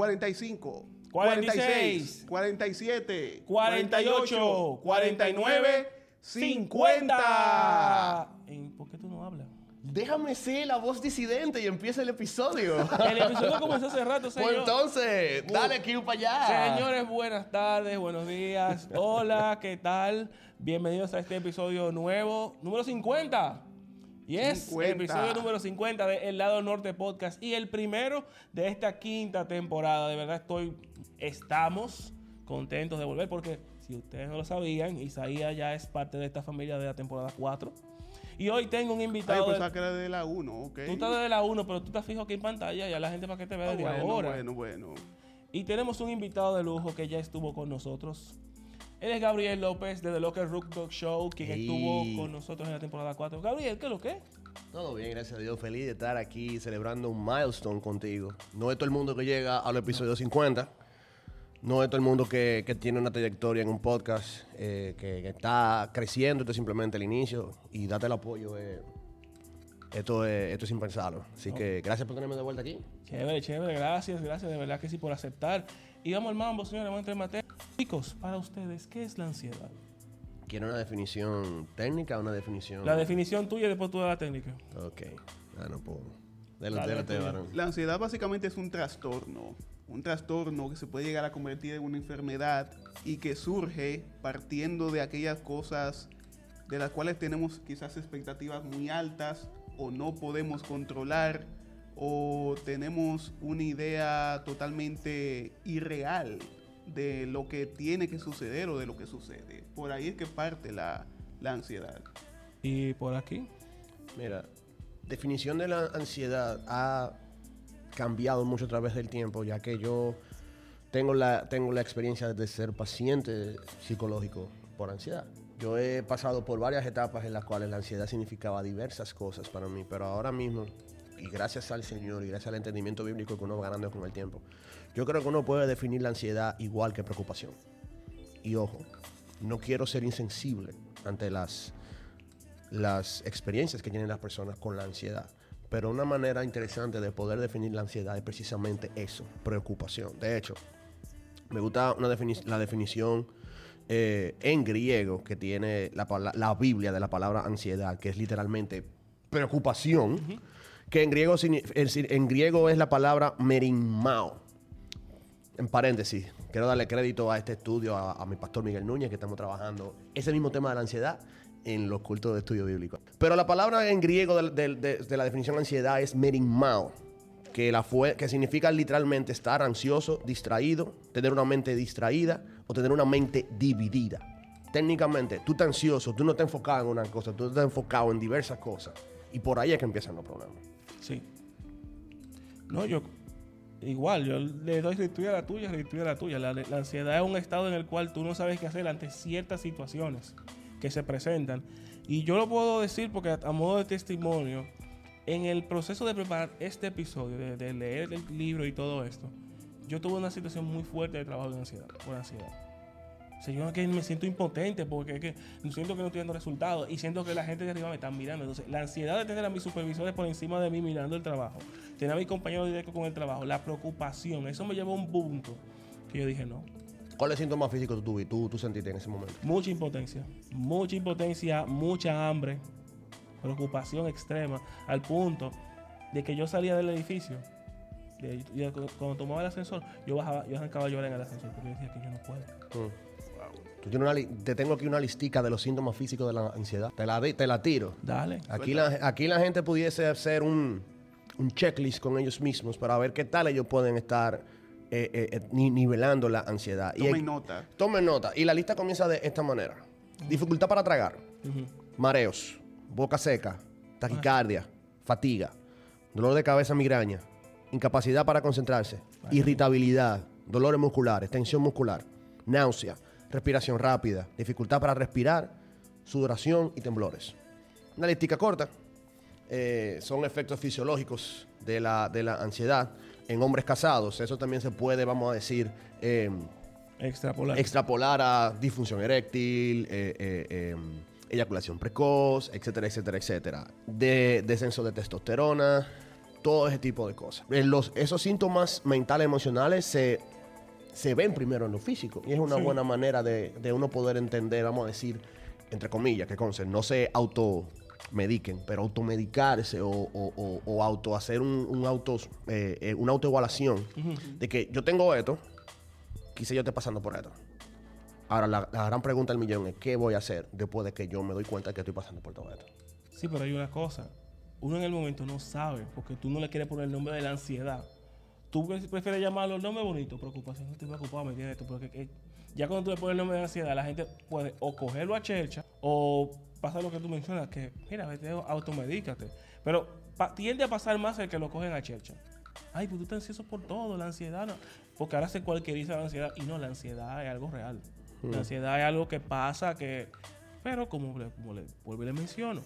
45, 46, 47, 48, 49, 50. ¿Y ¿Por qué tú no hablas? Déjame ser la voz disidente y empieza el episodio. El episodio comenzó hace rato, Pues señor. entonces, dale Q para allá. Señores, buenas tardes, buenos días. Hola, ¿qué tal? Bienvenidos a este episodio nuevo, número 50. Y es 50. el episodio número 50 de El Lado Norte Podcast y el primero de esta quinta temporada. De verdad estoy, estamos contentos de volver porque si ustedes no lo sabían, Isaías ya es parte de esta familia de la temporada 4. Y hoy tengo un Ay, invitado. pues de- de la 1, ok. tú estás desde la 1, pero tú estás fijo aquí en pantalla y a la gente para que te vea Ah, desde bueno, ahora. bueno, bueno. Y tenemos un invitado de lujo que ya estuvo con nosotros. Él es Gabriel López de The Local Rook Dog Show, quien estuvo con nosotros en la temporada 4. Gabriel, ¿qué es lo que? es? Todo bien, gracias a Dios. Feliz de estar aquí celebrando un milestone contigo. No es todo el mundo que llega al episodio 50. No es todo el mundo que, que tiene una trayectoria en un podcast eh, que, que está creciendo. Esto es simplemente el inicio. Y date el apoyo. eh. Esto, es, esto es impensable. Así que gracias por tenerme de vuelta aquí. Chévere, chévere, gracias, gracias, de verdad que sí por aceptar. Y vamos al mambo, señores, vamos a entrar en materia. Chicos, para ustedes, ¿qué es la ansiedad? ¿Quiere una definición técnica o una definición? La definición tuya y después tú de la técnica. Ok. Ah, no puedo. Dale, tuyo. varón. La ansiedad básicamente es un trastorno. Un trastorno que se puede llegar a convertir en una enfermedad y que surge partiendo de aquellas cosas de las cuales tenemos quizás expectativas muy altas o no podemos controlar o tenemos una idea totalmente irreal de lo que tiene que suceder o de lo que sucede. Por ahí es que parte la, la ansiedad. Y por aquí. Mira, definición de la ansiedad ha cambiado mucho a través del tiempo, ya que yo tengo la, tengo la experiencia de ser paciente psicológico por ansiedad. Yo he pasado por varias etapas en las cuales la ansiedad significaba diversas cosas para mí, pero ahora mismo, y gracias al Señor y gracias al entendimiento bíblico que uno va ganando con el tiempo, yo creo que uno puede definir la ansiedad igual que preocupación. Y ojo, no quiero ser insensible ante las las experiencias que tienen las personas con la ansiedad. Pero una manera interesante de poder definir la ansiedad es precisamente eso, preocupación. De hecho, me gusta una defini- la definición eh, en griego que tiene la, la Biblia de la palabra ansiedad, que es literalmente preocupación, que en griego, es la palabra merimao. En paréntesis, quiero darle crédito a este estudio, a, mi pastor Miguel Núñez, que estamos trabajando ese mismo tema de la ansiedad en los cultos de estudio bíblico. Pero la palabra en griego de, de la definición de ansiedad es merimao, que, que significa literalmente estar ansioso, distraído, tener una mente distraída o tener una mente dividida. Técnicamente, tú estás ansioso, tú no estás enfocado en una cosa, tú estás enfocado en diversas cosas. Y por ahí es que empiezan los problemas. Sí. No, yo igual, yo le doy lectura a la tuya, a la tuya. La, ansiedad es un estado en el cual tú no sabes qué hacer ante ciertas situaciones que se presentan. Y yo lo puedo decir porque a, modo de testimonio, en el proceso de preparar este episodio, de, leer el libro y todo esto, yo tuve una situación muy fuerte de trabajo de ansiedad, ansiedad. O sea, yo que me siento impotente porque es que siento que no estoy dando resultados y siento que la gente de arriba me está mirando. Entonces, la ansiedad de tener a mis supervisores por encima de mí mirando el trabajo, tener a mis compañeros directos con el trabajo, la preocupación, eso me llevó a un punto que yo dije no. ¿Cuáles síntomas físicos tú, tuvi- tú, tú sentiste en ese momento? Mucha impotencia, mucha impotencia, mucha hambre, preocupación extrema, al punto de que yo salía del edificio. de- yo- cuando tomaba el ascensor, yo bajaba, yo arrancaba a llorar en el ascensor porque yo decía que yo no puedo. Mm. Tú tienes una te tengo aquí una listica de los síntomas físicos de la ansiedad. Te la, te la tiro. Dale. Aquí la, aquí la gente pudiese hacer un, un checklist con ellos mismos para ver qué tal ellos pueden estar eh, eh, eh, ni- nivelando la ansiedad. Tomen nota. Tomen nota. Y la lista comienza de esta manera. Dificultad para tragar, mareos, boca seca, taquicardia, fatiga, dolor de cabeza, migraña, incapacidad para concentrarse, irritabilidad, dolores musculares, tensión muscular, náusea, respiración rápida, dificultad para respirar, sudoración y temblores. Una listica corta. eh, son efectos fisiológicos de la, de la ansiedad en hombres casados. Eso también se puede, vamos a decir, eh, Extrapolar. extrapolar a disfunción eréctil, eh, eh, eh, eyaculación precoz, etcétera, etcétera, etcétera. De, descenso de testosterona, todo ese tipo de cosas. Los, esos síntomas mentales emocionales se, se ven primero en lo físico y es una Sí. buena manera de, de uno poder entender, vamos a decir, entre comillas, que conste, no se automediquen, pero automedicarse o, o, o- o auto hacer un, un auto, eh, eh, una autoevaluación de que yo tengo esto, quizá yo esté pasando por esto. Ahora, la, la gran pregunta del millón es, ¿qué voy a hacer después de que yo me doy cuenta que estoy pasando por todo esto? Sí, pero hay una cosa. Uno en el momento no sabe porque tú no le quieres poner el nombre de la ansiedad. Tú pre- prefieres llamarlo el nombre bonito, preocupación, no estoy preocupado, me tiene esto. Porque eh, ya cuando tú le pones el nombre de ansiedad, la gente puede o cogerlo a chercha o pasa lo que tú mencionas, que mira, vete, automedícate. Pero pa- tiende a pasar más el que lo cogen a chercha. Ay, pues tú estás ansioso por todo, la ansiedad no. Porque ahora se cualquieriza la ansiedad y no, la ansiedad es algo real. La ansiedad es algo que pasa, que. Pero como le, como le vuelvo y le menciono,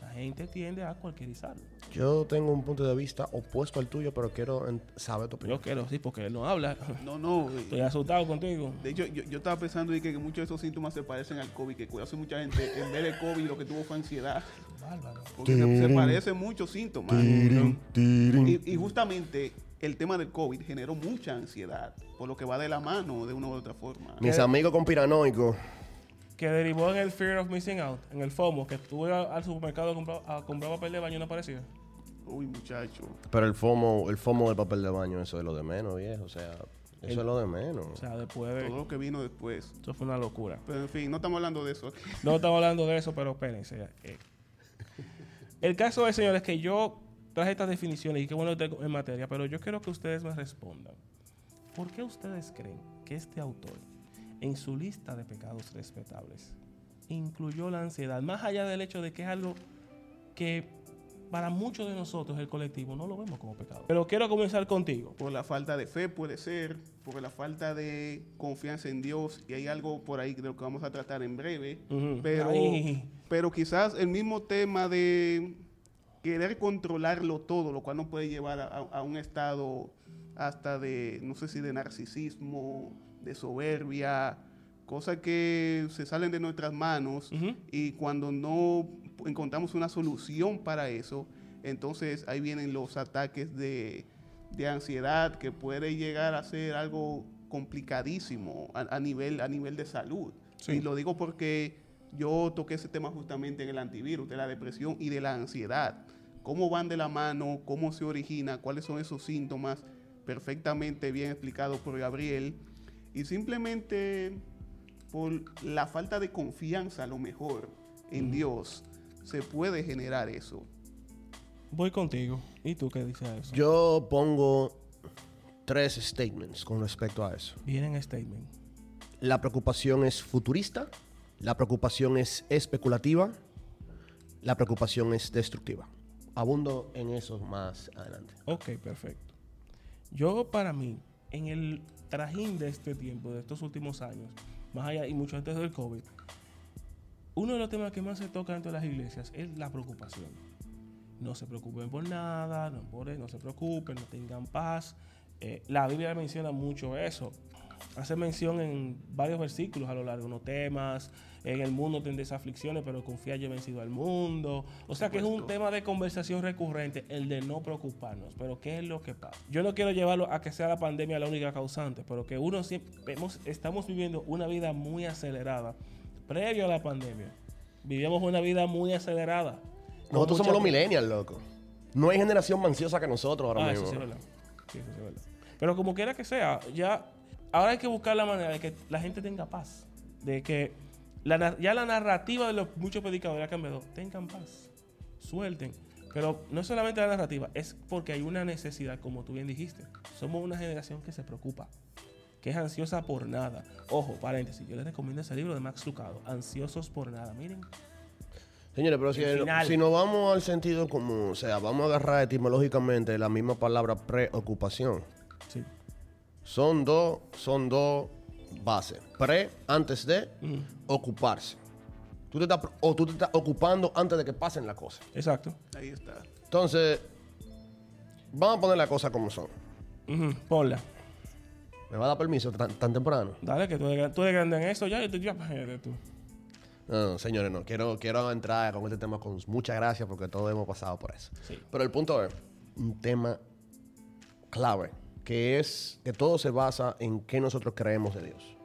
la gente tiende a cualquierizarlo. Yo tengo un punto de vista opuesto al tuyo, pero quiero saber tu opinión. Yo quiero, sí, porque él no habla. No, no. eh, Estoy asustado contigo. De hecho, yo, yo estaba pensando y que, que muchos de esos síntomas se parecen al COVID, que hace mucha gente, en vez de COVID, lo que tuvo fue ansiedad. Bárbaro. Porque se, se parecen muchos síntomas. Y, y justamente el tema del COVID generó mucha ansiedad, por lo que va de la mano de una u otra forma. Mis amigos conspiranoicos, Que derivó en el fear of missing out, en el FOMO, que estuve a- al supermercado a comprar, a comprar papel de baño y no aparecía. Uy, muchacho. pero el FOMO, el FOMO del papel de baño, eso es lo de menos, viejo. O sea, eso es lo de menos. O sea, después Todo de. lo que vino después. Eso fue una locura. Pero en fin, no estamos hablando de eso aquí. No estamos hablando de eso, pero espérense. eh. El caso es, señores, que yo traje estas definiciones y qué bueno estoy en materia, pero yo quiero que ustedes me respondan. ¿Por qué ustedes creen que este autor, en su lista de pecados respetables, incluyó la ansiedad, más allá del hecho de que es algo que para muchos de nosotros, el colectivo, no lo vemos como pecado? Pero quiero comenzar contigo. Por la falta de fe puede ser, por la falta de confianza en Dios, y hay algo por ahí de lo que vamos a tratar en breve. Pero, Ay. pero quizás el mismo tema de querer controlarlo todo, lo cual nos puede llevar a, un estado hasta de, no sé si de narcisismo, de soberbia, cosas que se salen de nuestras manos y cuando no encontramos una solución para eso, entonces ahí vienen los ataques de, de ansiedad que puede llegar a ser algo complicadísimo a, a nivel, a nivel de salud. Sí. Y lo digo porque yo toqué ese tema justamente en el antivirus, de la depresión y de la ansiedad. Cómo van de la mano, cómo se origina, cuáles son esos síntomas, perfectamente bien explicado por Gabriel. Y simplemente por la falta de confianza, a lo mejor, en Dios, se puede generar eso. Voy contigo. ¿Y tú qué dices a eso? Yo pongo tres statements con respecto a eso. Vienen statement. La preocupación es futurista, la preocupación es especulativa, la preocupación es destructiva. Abundo en eso más adelante. Ok, perfecto. Yo, para mí, en el trajín de este tiempo, de estos últimos años, más allá y mucho antes del COVID, uno de los temas que más se toca dentro de las iglesias es la preocupación. No se preocupen por nada, no, por- no se preocupen, no tengan paz. Eh, la Biblia menciona mucho eso. Hace mención en varios versículos a lo largo, unos temas. En el mundo tendréis aflicciones, pero confía yo he vencido al mundo. O sea que es un tema de conversación recurrente, el de no preocuparnos. Pero ¿qué es lo que pasa? Yo no quiero llevarlo a que sea la pandemia la única causante, pero que uno siempre estamos viviendo una vida muy acelerada. Previo a la pandemia, vivíamos una vida muy acelerada. Nosotros somos los millennials, loco. No hay generación más ansiosa que nosotros ahora Ah, mismo. eso sí es verdad. Sí, eso sí es verdad. Pero como quiera que sea, ya ahora hay que buscar la manera de que la gente tenga paz. De que la ya la narrativa de los muchos predicadores ha cambiado. Tengan paz. Suelten. Pero no es solamente la narrativa, es porque hay una necesidad, como tú bien dijiste. Somos una generación que se preocupa, que es ansiosa por nada. Ojo, paréntesis, yo les recomiendo ese libro de Max Lucado, Ansiosos por nada. Miren, Señores, pero si, El si nos vamos al sentido común, o sea, vamos a agarrar etimológicamente la misma palabra preocupación. sí. Son dos, son dos bases. Pre, antes de, Ujú. ocuparse. Tú te estás, o tú te estás ocupando antes de que pasen las cosas. Exacto. Ahí está. Entonces, vamos a poner las cosas como son. Ujú, Ponla. ¿Me va a dar permiso tan, tan temprano? Dale, que tú eres, tú eres grande en eso ya. y tú- ya, tú. No, no, señores, no. Quiero, quiero entrar con este tema con muchas gracias porque todos hemos pasado por eso. Sí. Pero el punto es un tema clave, que es que todo se basa en qué nosotros creemos de Dios.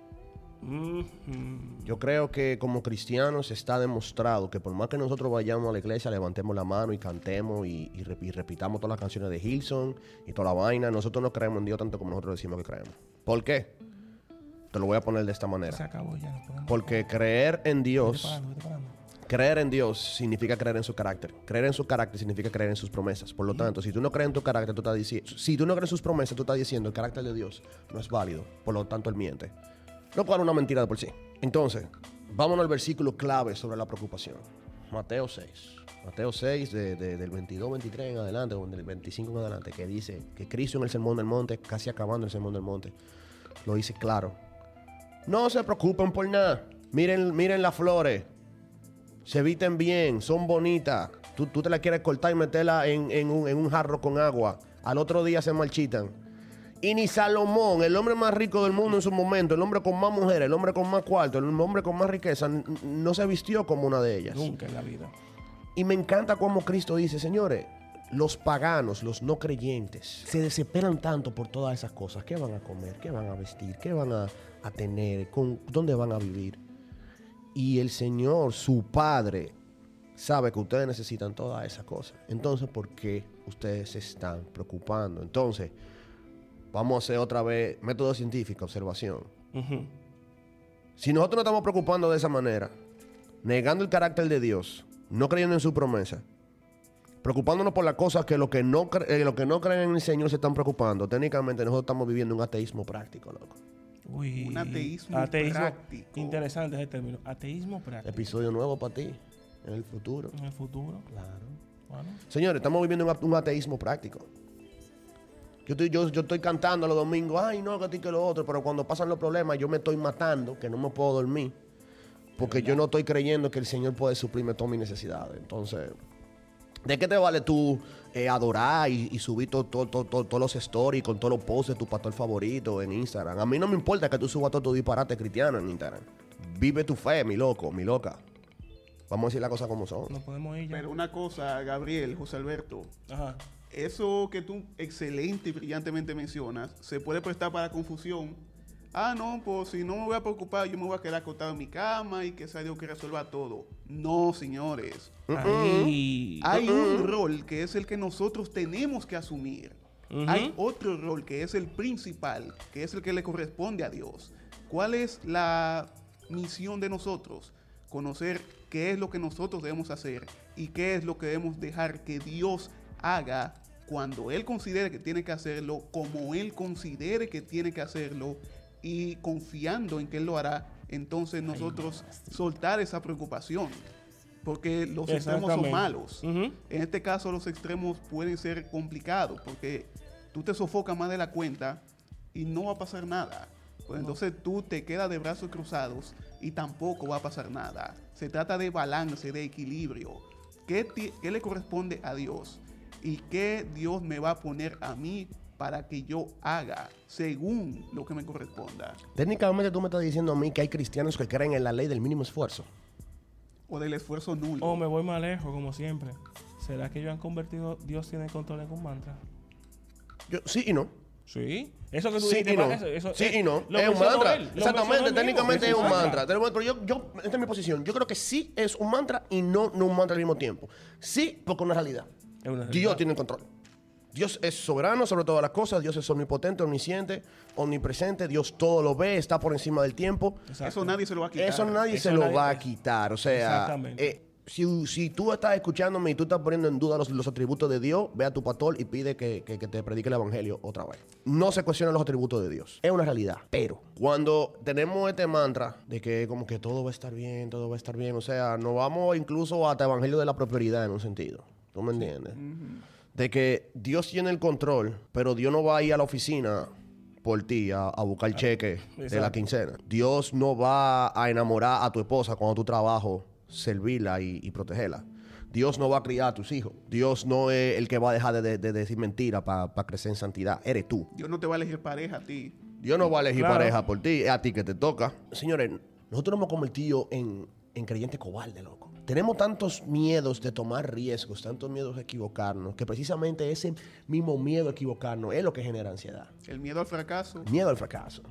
Yo creo que como cristianos está demostrado que por más que nosotros vayamos a la iglesia, levantemos la mano y cantemos y, y repitamos todas las canciones de Hilson y toda la vaina, nosotros no creemos en Dios tanto como nosotros decimos que creemos. ¿Por qué? Te lo voy a poner de esta Se manera. acabó ya. no Porque creer en Vete Dios, parando, vete parando. creer en Dios significa creer en su carácter. Creer en su carácter significa creer en sus promesas. Por lo tanto, si tú no crees en tu carácter, tú estás diciendo, si tú no crees en sus promesas, tú estás diciendo el carácter de Dios no es válido. Por lo tanto, él miente. Lo cual es una mentira de por sí. Entonces, vámonos al versículo clave sobre la preocupación. Mateo 6. Mateo 6, de- de- del 22, 23 en adelante, o del 25 en adelante, que dice que Cristo en el Sermón del Monte, casi acabando el Sermón del Monte, lo dice claro. No se preocupen por nada. Miren, miren las flores. Se visten bien, son bonitas. Tú, tú te la quieres cortar y meterla en, en un, en un jarro con agua. Al otro día se marchitan. Y ni Salomón, el hombre más rico del mundo en su momento, el hombre con más mujeres, el hombre con más cuarto, el hombre con más riqueza, no se vistió como una de ellas. Nunca en la vida. Y me encanta cómo Cristo dice, señores, los paganos, los no creyentes, se desesperan tanto por todas esas cosas. ¿Qué van a comer? ¿Qué van a vestir? ¿Qué van a, a tener? ¿Con, ¿Dónde van a vivir? Y el Señor, su Padre, sabe que ustedes necesitan todas esas cosas. Entonces, ¿por qué ustedes se están preocupando? Entonces, vamos a hacer otra vez método científico, observación. Si nosotros nos estamos preocupando de esa manera, negando el carácter de Dios, no creyendo en su promesa, preocupándonos por las cosas que los que no, cre- eh, los que no creen en el Señor se están preocupando, técnicamente nosotros estamos viviendo un ateísmo práctico, loco. Uy, Un ateísmo práctico. Interesante ese término. Ateísmo práctico. Episodio nuevo para ti, en el futuro. En el futuro. Claro. Bueno. Señores, estamos viviendo un ateísmo práctico. Yo estoy, yo, yo estoy cantando los domingos, ay no, que que lo otro, pero cuando pasan los problemas yo me estoy matando, que no me puedo dormir, porque yo no estoy creyendo que el Señor puede suplirme todas mis necesidades. Entonces, ¿de qué te vale tú eh, adorar y, y subir to- to- to- to- todos los stories con todos los posts de tu pastor favorito en Instagram? A mí no me importa que tú subas todo tu disparate cristiano en Instagram. Vive tu fe, mi loco, mi loca. Vamos a decir las cosas como son. No podemos ir ya. Pero una cosa, Gabriel, José Alberto, Ajá. Eso que tú excelente y brillantemente mencionas, se puede prestar para confusión. Ah, no, pues si no me voy a preocupar, yo me voy a quedar acostado en mi cama y que sea Dios que resuelva todo. No, señores. Ahí. Hay un rol que es el que nosotros tenemos que asumir. Ujú. Hay otro rol que es el principal, que es el que le corresponde a Dios. ¿Cuál es la misión de nosotros? Conocer qué es lo que nosotros debemos hacer y qué es lo que debemos dejar que Dios haga cuando Él considere que tiene que hacerlo, como Él considere que tiene que hacerlo y confiando en que Él lo hará, entonces nosotros soltar esa preocupación. Porque los extremos son malos. En este caso los extremos pueden ser complicados porque tú te sofocas más de la cuenta y no va a pasar nada. Pues entonces tú te quedas de brazos cruzados y tampoco va a pasar nada. Se trata de balance, de equilibrio. ¿Qué, ti- qué le corresponde a Dios? ¿Y qué Dios me va a poner a mí para que yo haga según lo que me corresponda? Técnicamente tú me estás diciendo a mí que hay cristianos que creen en la ley del mínimo esfuerzo. O del esfuerzo nulo. O me voy más lejos, como siempre. ¿Será que ellos han convertido Dios tiene control en un mantra? Yo, sí y no. Sí. Eso que tú Sí dijiste, y no. eso- eso- sí eh, y no. lo Es un mantra. él, Exactamente, técnicamente es un mantra. Pero yo, yo, esta es mi posición. Yo creo que sí es un mantra y no, no un mantra al mismo tiempo. Sí, porque es una realidad. Dios tiene el control. Dios es soberano sobre todas las cosas. Dios es omnipotente, omnisciente, omnipresente. Dios todo lo ve, está por encima del tiempo. Exacto. Eso nadie se lo va a quitar. Eso nadie Eso se lo va a quitar. O sea, Exactamente. eh, si, si tú estás escuchándome y tú estás poniendo en duda los, los atributos de Dios, ve a tu pastor y pide que, que- que te predique el evangelio otra vez. No se cuestionan los atributos de Dios. Es una realidad. Pero cuando tenemos este mantra de que como que todo va a estar bien, todo va a estar bien, o sea, nos vamos incluso hasta evangelio de la prosperidad en un sentido. ¿Tú me entiendes? De que Dios tiene el control, pero Dios no va a ir a la oficina por ti a, a buscar cheque de la Exacto. quincena. Dios no va a enamorar a tu esposa cuando tu trabajo, servirla y, y protegerla. Dios no va a criar a tus hijos. Dios no es el que va a dejar de, de- de decir mentiras para crecer en santidad. Eres tú. Dios no te va a elegir pareja a ti. Dios no va a elegir Claro. pareja por ti, es a ti que te toca. Señores, nosotros nos hemos convertido en, en creyente cobarde, loco. Tenemos tantos miedos de tomar riesgos, tantos miedos de equivocarnos, que precisamente ese mismo miedo a equivocarnos es lo que genera ansiedad. El miedo al fracaso. Miedo al fracaso.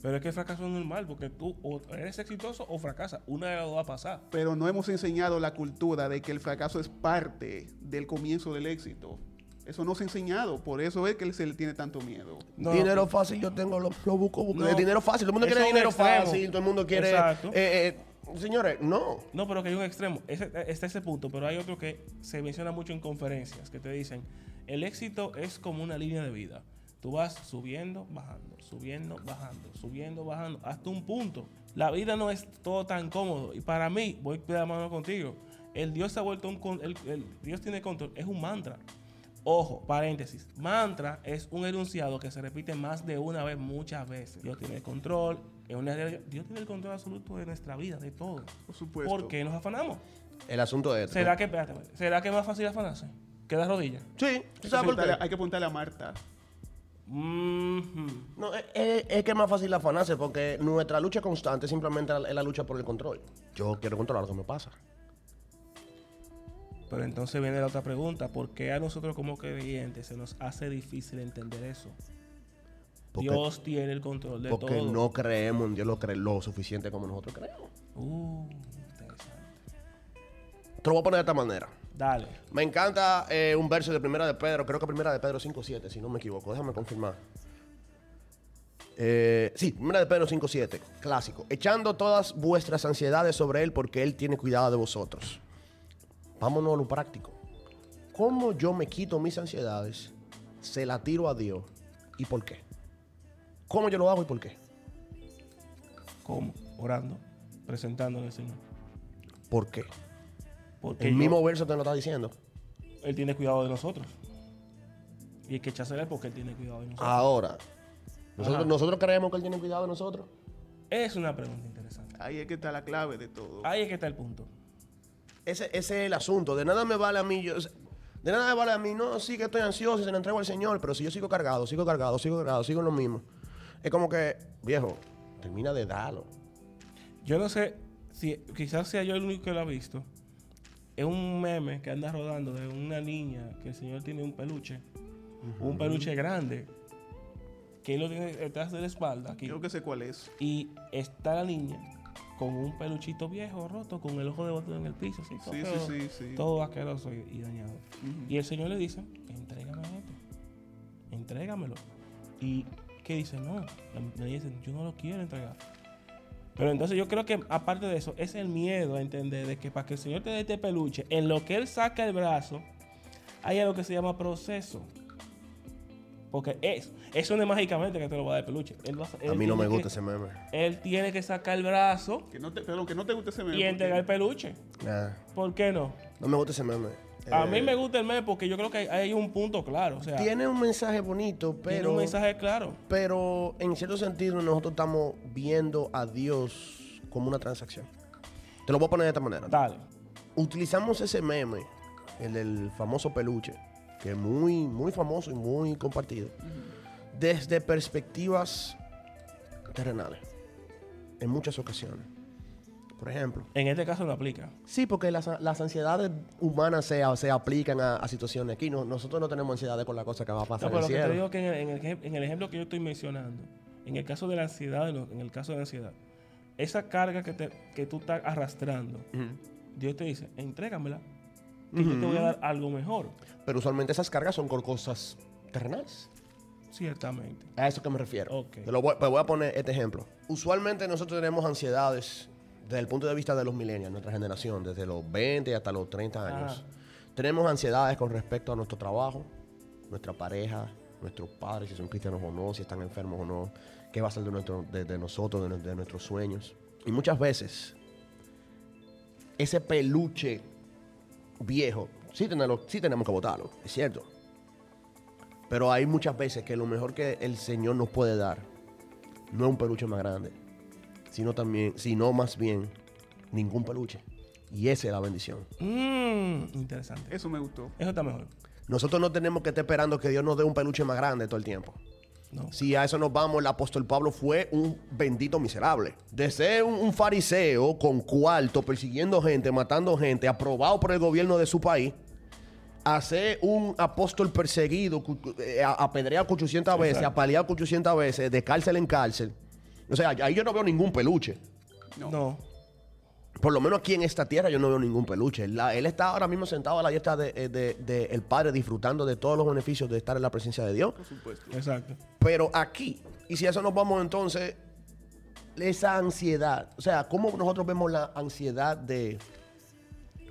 Pero es que el fracaso es normal, porque tú o eres exitoso o fracasas. Una de las dos va a pasar. Pero no hemos enseñado la cultura de que el fracaso es parte del comienzo del éxito. Eso no se ha enseñado. Por eso es que se le tiene tanto miedo. No, dinero no, fácil, yo tengo, lo, lo busco, busco. No. Dinero fácil, todo el mundo quiere dinero extremo. fácil, todo el mundo quiere... Señores, no. No, pero que hay un extremo. Ese, está ese punto, pero hay otro que se menciona mucho en conferencias, que te dicen, el éxito es como una línea de vida. Tú vas subiendo, bajando, subiendo, bajando, subiendo, bajando, hasta un punto. La vida no es todo tan cómodo. Y para mí, voy de la mano contigo, el Dios se ha vuelto un... El, Dios tiene control, es un mantra. Ojo, paréntesis. Mantra es un enunciado que se repite más de una vez, muchas veces. Dios tiene control. Es una realidad. Dios tiene el control absoluto de nuestra vida, de todo. Por supuesto. ¿Por qué nos afanamos? El asunto es... este. ¿Será que, espérate, ¿será que es más fácil afanarse? Que dar rodillas. Sí, Hay ¿tú que, sabes por preguntarle, qué? hay que preguntarle a Marta. Mhm. No, es, es- es que es más fácil afanarse porque nuestra lucha constante simplemente es la lucha por el control. Yo quiero controlar lo que me pasa. Pero entonces viene la otra pregunta. ¿Por qué a nosotros como creyentes se nos hace difícil entender eso? Porque, Dios tiene el control de porque todo. no creemos en Dios lo, cre- lo suficiente como nosotros creemos. Uh, interesante. Te lo voy a poner de esta manera. Dale. Me encanta eh, un verso de Primera de Pedro, creo que Primera de Pedro 5.7, si no me equivoco. Déjame confirmar. Eh, sí, Primera de Pedro 5.7, clásico. Echando todas vuestras ansiedades sobre Él porque Él tiene cuidado de vosotros. Vámonos a lo práctico. ¿Cómo yo me quito mis ansiedades? Se la tiro a Dios. ¿Y por qué? ¿Cómo yo lo hago y por qué? ¿Cómo? Orando. Presentándole al Señor. ¿Por qué? Porque El yo- mismo verso te lo está diciendo. Él tiene cuidado de nosotros. Y hay que echársela porque Él tiene cuidado de nosotros. Ahora, nosotros creemos que Él tiene cuidado de nosotros. Es una pregunta interesante. Ahí es que está la clave de todo. Ahí es que está el punto. Ese, ese es el asunto. De nada me vale a mí. Yo, de nada me vale a mí. No, sí que estoy ansioso y se lo entrego al Señor. Pero si yo sigo cargado, sigo cargado, sigo cargado, sigo en lo mismo. Es como que, viejo, termina de darlo. Yo no sé si quizás sea yo el único que lo ha visto. Es un meme que anda rodando de una niña que el señor tiene un peluche. Un peluche grande. Que él lo tiene detrás de la espalda aquí. Creo que sé cuál es. Y está la niña con un peluchito viejo, roto, con el ojo de botón en el piso. Así, todo, Sí, sí, feo, sí, sí. todo asqueroso y, y dañado. Y el señor le dice, entrégame esto. Entrégamelo. Y que dice, no. La, la niña dice, yo no lo quiero entregar. Pero entonces yo creo que aparte de eso, es el miedo a entender de que para que el señor te dé este peluche, en lo que él saca el brazo, hay algo que se llama proceso. Porque es, eso no es mágicamente que te lo va a dar el peluche. Él va A mí no me que- gusta ese meme. Él tiene que sacar el brazo Que no te, perdón, que no te guste ese meme. y entregar el peluche. Nah, ¿Por qué no? no me gusta ese meme. A Eh, mí me gusta el meme porque yo creo que hay, hay un punto claro. O sea, tiene, Tiene un mensaje bonito, pero. un mensaje claro. Pero en cierto sentido, nosotros estamos viendo a Dios como una transacción. Te lo voy a poner de esta manera. Dale. utilizamos ese meme, el del famoso peluche, que es muy, muy famoso y muy compartido, desde perspectivas terrenales, en muchas ocasiones. Por ejemplo, En este caso no aplica. sí, porque las, las ansiedades humanas se, se aplican a, a situaciones. Aquí no- nosotros no tenemos ansiedades con la cosa que va a pasar No, pero en lo el que te cielo. digo que en el, en el ejem- en el ejemplo que yo estoy mencionando, en el caso de la ansiedad, en lo- el caso de la ansiedad, esa carga que, te- que tú estás arrastrando. Dios te dice, entrégamela, que yo te voy a dar algo mejor. Pero usualmente esas cargas son con cosas terrenales. Ciertamente. A eso que me refiero. Ok. Te lo voy, te voy a poner este ejemplo. Usualmente nosotros tenemos ansiedades desde el punto de vista de los millennials, nuestra generación, desde los 20 hasta los 30 años. Tenemos ansiedades con respecto a nuestro trabajo, nuestra pareja, nuestros padres, si son cristianos o no, si están enfermos o no, qué va a ser de, nuestro- de- de nosotros, de, nu- de nuestros sueños. Y muchas veces, ese peluche viejo, sí, tenerlo- sí tenemos que votarlo, es cierto. Pero hay muchas veces que lo mejor que el Señor nos puede dar no es un peluche más grande, sino también, sino más bien ningún peluche. Y esa es la bendición. Mm, interesante. Eso me gustó. Eso está mejor. Nosotros no tenemos que estar esperando que Dios nos dé un peluche más grande todo el tiempo. No. Si a eso nos vamos, el apóstol Pablo fue un bendito miserable. De ser un, un fariseo con cuarto, persiguiendo gente, matando gente, aprobado por el gobierno de su país, a ser un apóstol perseguido, eh, a- apedreado 800 veces, apaleado 800 veces, de cárcel en cárcel. O sea, ahí yo no veo ningún peluche. No. No. Por lo menos aquí en esta tierra yo no veo ningún peluche. La- él está ahora mismo sentado a la diestra del de, de- de el Padre, disfrutando de todos los beneficios de estar en la presencia de Dios. Por supuesto. Exacto. Pero aquí, y si a eso nos vamos entonces, esa ansiedad, o sea, ¿cómo nosotros vemos la ansiedad de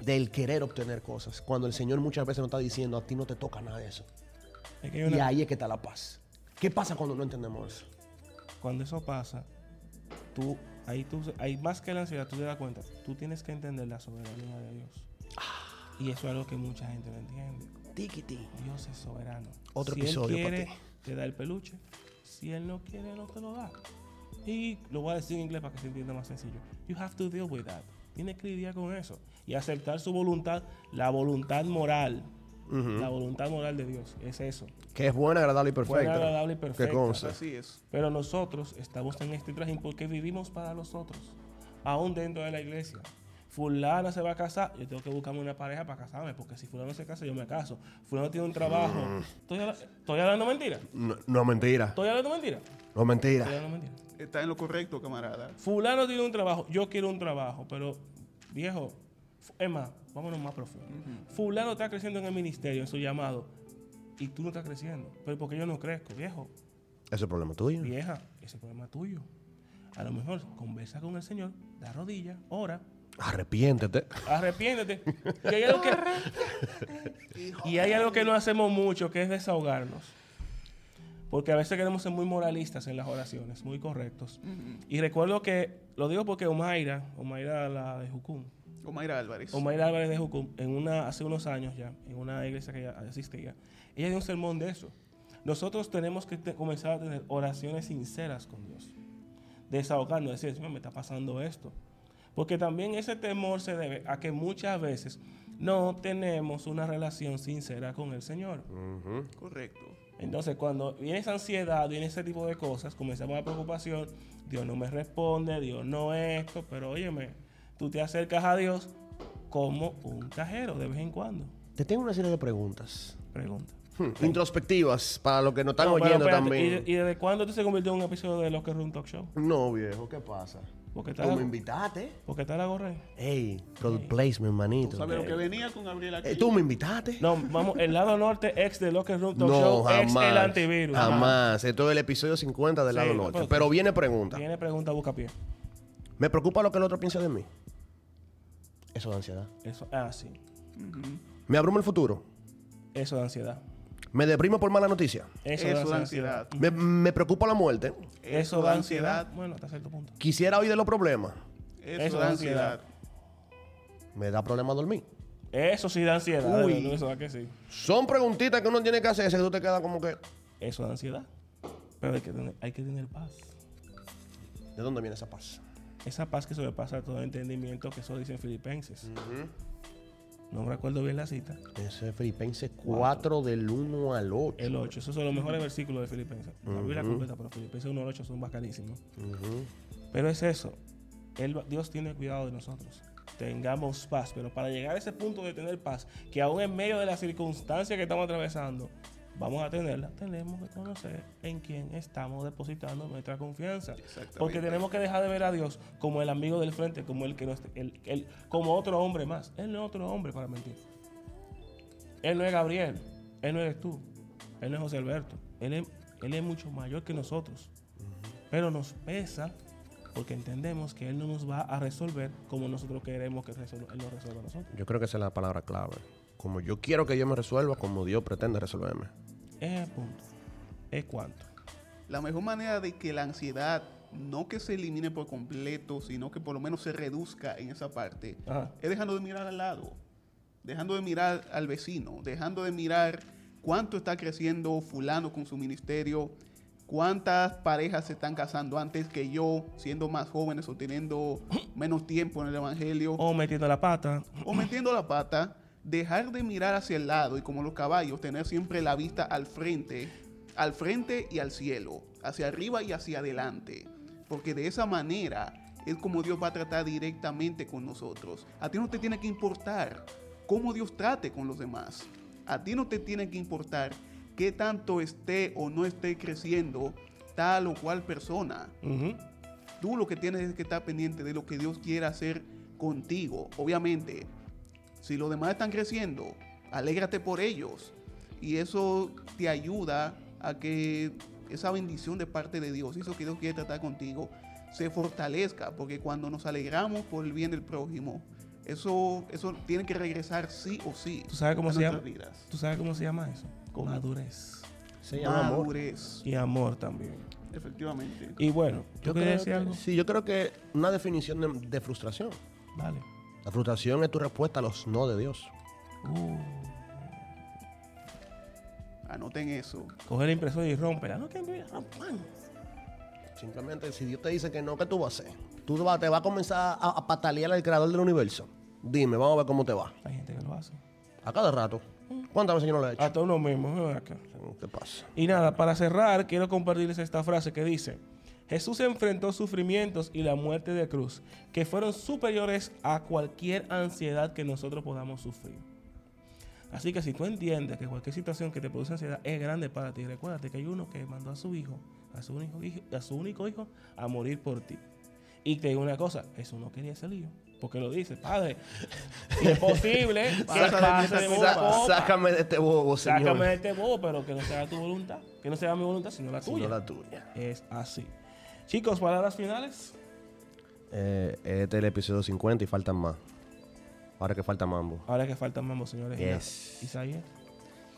del querer obtener cosas? Cuando el Señor muchas veces nos está diciendo, a ti no te toca nada de eso. Es que Y ahí es que está la paz. ¿Qué pasa cuando no entendemos eso? Cuando eso pasa, tú, ahí tú, hay más que la ansiedad, tú te das cuenta, tú tienes que entender la soberanía de Dios. Y eso es algo que mucha gente no entiende. Tiquiti. Dios es soberano. Otro si episodio él para quiere, ti. te da el peluche. Si él no quiere, no te lo da. Y lo voy a decir en inglés para que se entienda más sencillo. You have to deal with that. Tienes que lidiar con eso. Y aceptar su voluntad, la voluntad moral. La voluntad moral de Dios. Es eso. Que es buena, agradable y perfecta. Buena, agradable y Que perfecta. conste. Así es. Pero nosotros estamos en este trajín porque vivimos para los otros, aún dentro de la iglesia. Fulana se va a casar, yo tengo que buscarme una pareja para casarme, porque si fulano se casa, yo me caso. Fulano tiene un trabajo. ¿Estoy, habla- estoy hablando mentira? No, no, mentira. ¿Estoy hablando mentira? No, mentira. Estoy hablando mentira. Está en lo correcto, camarada. Fulano tiene un trabajo, yo quiero un trabajo, pero viejo, es más, vámonos más profundo. Fulano está creciendo en el ministerio, en su llamado, y tú no estás creciendo. Pero porque yo no crezco, viejo. Ese es el problema tuyo. Vieja, ese problema es tuyo. A lo mejor conversa con el Señor, da rodillas, ora, Arrepiéntete. arrepiéntete. Y hay algo que, y hay algo que no hacemos mucho, que es desahogarnos. Porque a veces queremos ser muy moralistas en las oraciones, muy correctos. Y recuerdo que, lo digo porque Omaira, Omaira la de Jucum, Omaira Álvarez. Omaira Álvarez de Jucum, en una, hace unos años ya, en una iglesia que ella asistía, ella dio un sermón de eso. Nosotros tenemos que te- comenzar a tener oraciones sinceras con Dios. Desahogarnos, decir, Señor, me está pasando esto. Porque también ese temor se debe a que muchas veces no tenemos una relación sincera con el Señor. Correcto. Entonces, cuando viene esa ansiedad, viene ese tipo de cosas, comenzamos la preocupación, Dios no me responde, Dios no esto, pero óyeme, tú te acercas a Dios como un cajero de vez en cuando. Te tengo una serie de preguntas. Pregunta. Hmm, Introspectivas, para los que nos están No, pero oyendo espérate, también. ¿y, y desde cuándo tú se convirtió en un episodio de Locker Room Talk Show? No, viejo, ¿qué pasa? Porque está, Tú me la, invitaste. porque está la gorra. Ey, product placement, manito. ¿Sabes lo que venía con Gabriel aquí? Eh, ¿Tú me invitaste? No, vamos, el lado norte ex de Locker Room Talk No, Show, ex jamás. el antivirus. Jamás. Esto es el episodio 50 del Sí, lado no, norte. pero- Pero viene pregunta. Tiene pregunta, busca pie. ¿Me preocupa lo que el otro piensa de mí? Eso de ansiedad. Eso, ah, sí. ¿Me abruma el futuro? Eso de ansiedad. ¿Me deprimo por mala noticia? Eso, da ansiedad. ansiedad. ¿Me, me preocupa la muerte? Eso da ansiedad. Bueno, hasta cierto punto. ¿Quisiera oír de los problemas? Eso, Eso da da ansiedad. ¿Me da problema dormir? Eso sí da ansiedad. Uy. verdad, Eso da que sí. Son preguntitas que uno tiene que hacerse que tú te quedas como que... Eso da ansiedad. Pero hay que tener, hay que tener paz. ¿De dónde viene esa paz? Esa paz que sobrepasa todo entendimiento, que eso dicen Filipenses. No me recuerdo bien la cita. Ese es Filipenses 4 del 1 al 8. El 8. Esos son los mejores versículos de Filipenses. La Biblia completa, pero Filipenses 1 al 8 son bacanísimos. Pero es eso. Él- Dios tiene cuidado de nosotros. Tengamos paz. Pero para llegar a ese punto de tener paz, que aún en medio de las circunstancias que estamos atravesando, vamos a tenerla, tenemos que conocer en quién estamos depositando nuestra confianza. Porque tenemos que dejar de ver a Dios como el amigo del frente, como el que nos, el, el- como otro hombre más. Él no es otro hombre para mentir. Él no es Gabriel, él no eres tú, él no es José Alberto, él es, él es mucho mayor que nosotros. Pero nos pesa porque entendemos que él no nos va a resolver como nosotros queremos que resuelva- él nos resuelva a nosotros. Yo creo que esa es la palabra clave. Como yo quiero que Dios me resuelva, como Dios pretende resolverme. Es el punto. Es cuánto. La mejor manera de que la ansiedad no que se elimine por completo, sino que por lo menos se reduzca en esa parte, Ajá. es dejando de mirar al lado, dejando de mirar al vecino, dejando de mirar cuánto está creciendo fulano con su ministerio, cuántas parejas se están casando antes que yo, siendo más jóvenes o teniendo menos tiempo en el evangelio, O metiendo la pata. o metiendo la pata, dejar de mirar hacia el lado y como los caballos, tener siempre la vista al frente al frente y al cielo, hacia arriba y hacia adelante. Porque de esa manera es como Dios va a tratar directamente con nosotros. A ti no te tiene que importar cómo Dios trate con los demás. A ti no te tiene que importar qué tanto esté o no esté creciendo tal o cual persona. Tú lo que tienes es que estar pendiente de lo que Dios quiere hacer contigo. Obviamente, si los demás están creciendo, alégrate por ellos. Y eso te ayuda a que esa bendición de parte de Dios, eso que Dios quiere tratar contigo, se fortalezca. Porque cuando nos alegramos por el bien del prójimo, eso, eso tiene que regresar sí o sí. ¿Tú sabes cómo a se llama? vidas. ¿Tú sabes cómo se llama eso? ¿Cómo? Madurez. Se llama amor. Madurez, Y amor también. efectivamente. Y bueno, ¿tú Yo creo decir que- algo? Sí, yo creo que una definición de, de frustración. Vale. La frustración es tu respuesta a los no de Dios. Uh, Anoten eso. coger la impresora y romperla. No, que mira, pan. Simplemente, si Dios te dice que no, ¿qué tú vas a hacer? Tú te vas, te vas a comenzar a, a patalear al creador del universo. Dime, vamos a ver cómo te va. Hay gente que lo hace. A cada rato. ¿Cuántas veces yo no lo he hecho? Hasta uno mismo. ven acá. ¿Qué pasa? Y nada, para cerrar, quiero compartirles esta frase que dice, Jesús enfrentó sufrimientos y la muerte de cruz, que fueron superiores a cualquier ansiedad que nosotros podamos sufrir. Así que si tú entiendes que cualquier situación que te produce ansiedad es grande para ti, recuérdate que hay uno que mandó a su hijo, a su único hijo, a su único hijo, a morir por ti. Y te digo una cosa, Jesús no quería ese lío. Porque lo dice, Padre, si es posible. Sácame de este bobo, señor. Sácame de este bobo, pero que no sea tu voluntad. Que no sea mi voluntad, sino la Sino tuya. la tuya. Es así. Chicos, palabras finales. Eh, este es el episodio 50 y faltan más. Ahora que falta mambo. Ahora que faltan mambo, señores. Yes. Isaías.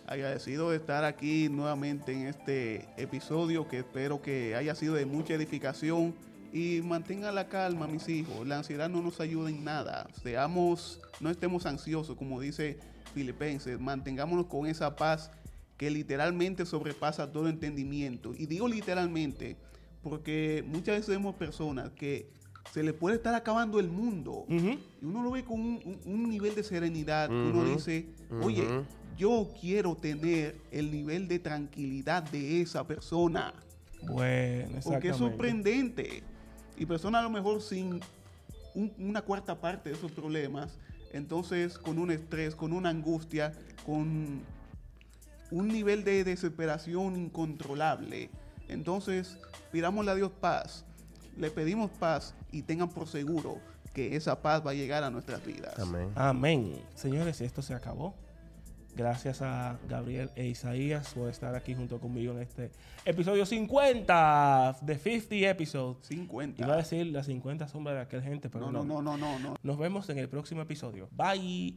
Agradecido de estar aquí nuevamente en este episodio que espero que haya sido de mucha edificación y mantengan la calma, mis hijos. La ansiedad no nos ayuda en nada. Seamos, no estemos ansiosos, como dice Filipenses. Mantengámonos con esa paz que literalmente sobrepasa todo entendimiento. Y digo literalmente porque muchas veces vemos personas que se les puede estar acabando el mundo. Y uno lo ve con un, un- un nivel de serenidad. que Uno dice, oye, yo quiero tener el nivel de tranquilidad de esa persona. Bueno, Porque es sorprendente. Y personas a lo mejor sin un- una cuarta parte de esos problemas, entonces con un estrés, con una angustia, con un nivel de desesperación incontrolable. Entonces, pidámosle a Dios paz, le pedimos paz y tengan por seguro que esa paz va a llegar a nuestras vidas. Amén. Amén. Señores, esto se acabó. Gracias a Gabriel e Isaías por estar aquí junto conmigo en este episodio 50 de 50 episodes. 50. Iba a decir las 50 sombras de aquel gente, pero no, no. no, no, no, no, no. Nos vemos en el próximo episodio. Bye.